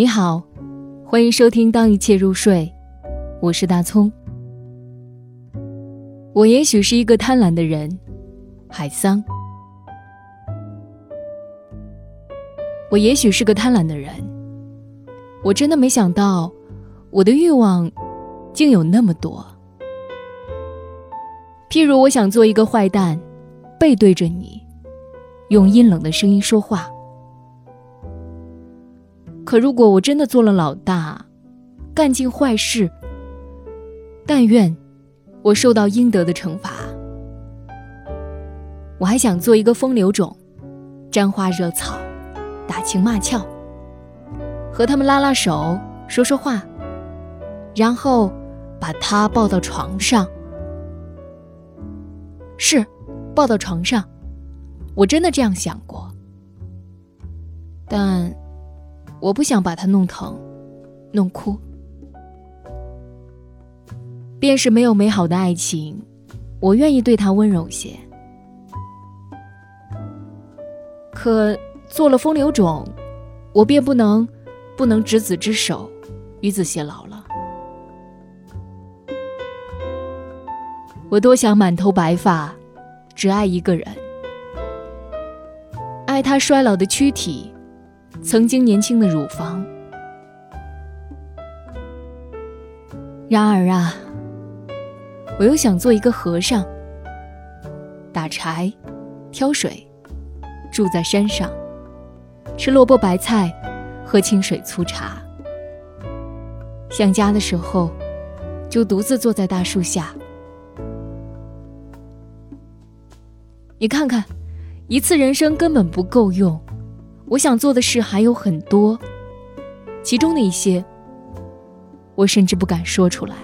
你好，欢迎收听《当一切入睡》，我是大葱。我也许是一个贪婪的人，海桑。我也许是个贪婪的人，我真的没想到，我的欲望竟有那么多。譬如，我想做一个坏蛋，背对着你，用阴冷的声音说话。可如果我真的做了老大，干尽坏事，但愿我受到应得的惩罚。我还想做一个风流种，沾花惹草，打情骂俏，和他们拉拉手，说说话，然后把他抱到床上。是，抱到床上，我真的这样想过，但。我不想把他弄疼，弄哭。便是没有美好的爱情，我愿意对他温柔些。可做了风流种，我便不能，不能执子之手，与子偕老了。我多想满头白发，只爱一个人，爱他衰老的躯体。曾经年轻的乳房，然而啊，我又想做一个和尚，打柴、挑水，住在山上，吃萝卜白菜，喝清水粗茶。想家的时候，就独自坐在大树下。你看看，一次人生根本不够用。我想做的事还有很多，其中的一些，我甚至不敢说出来。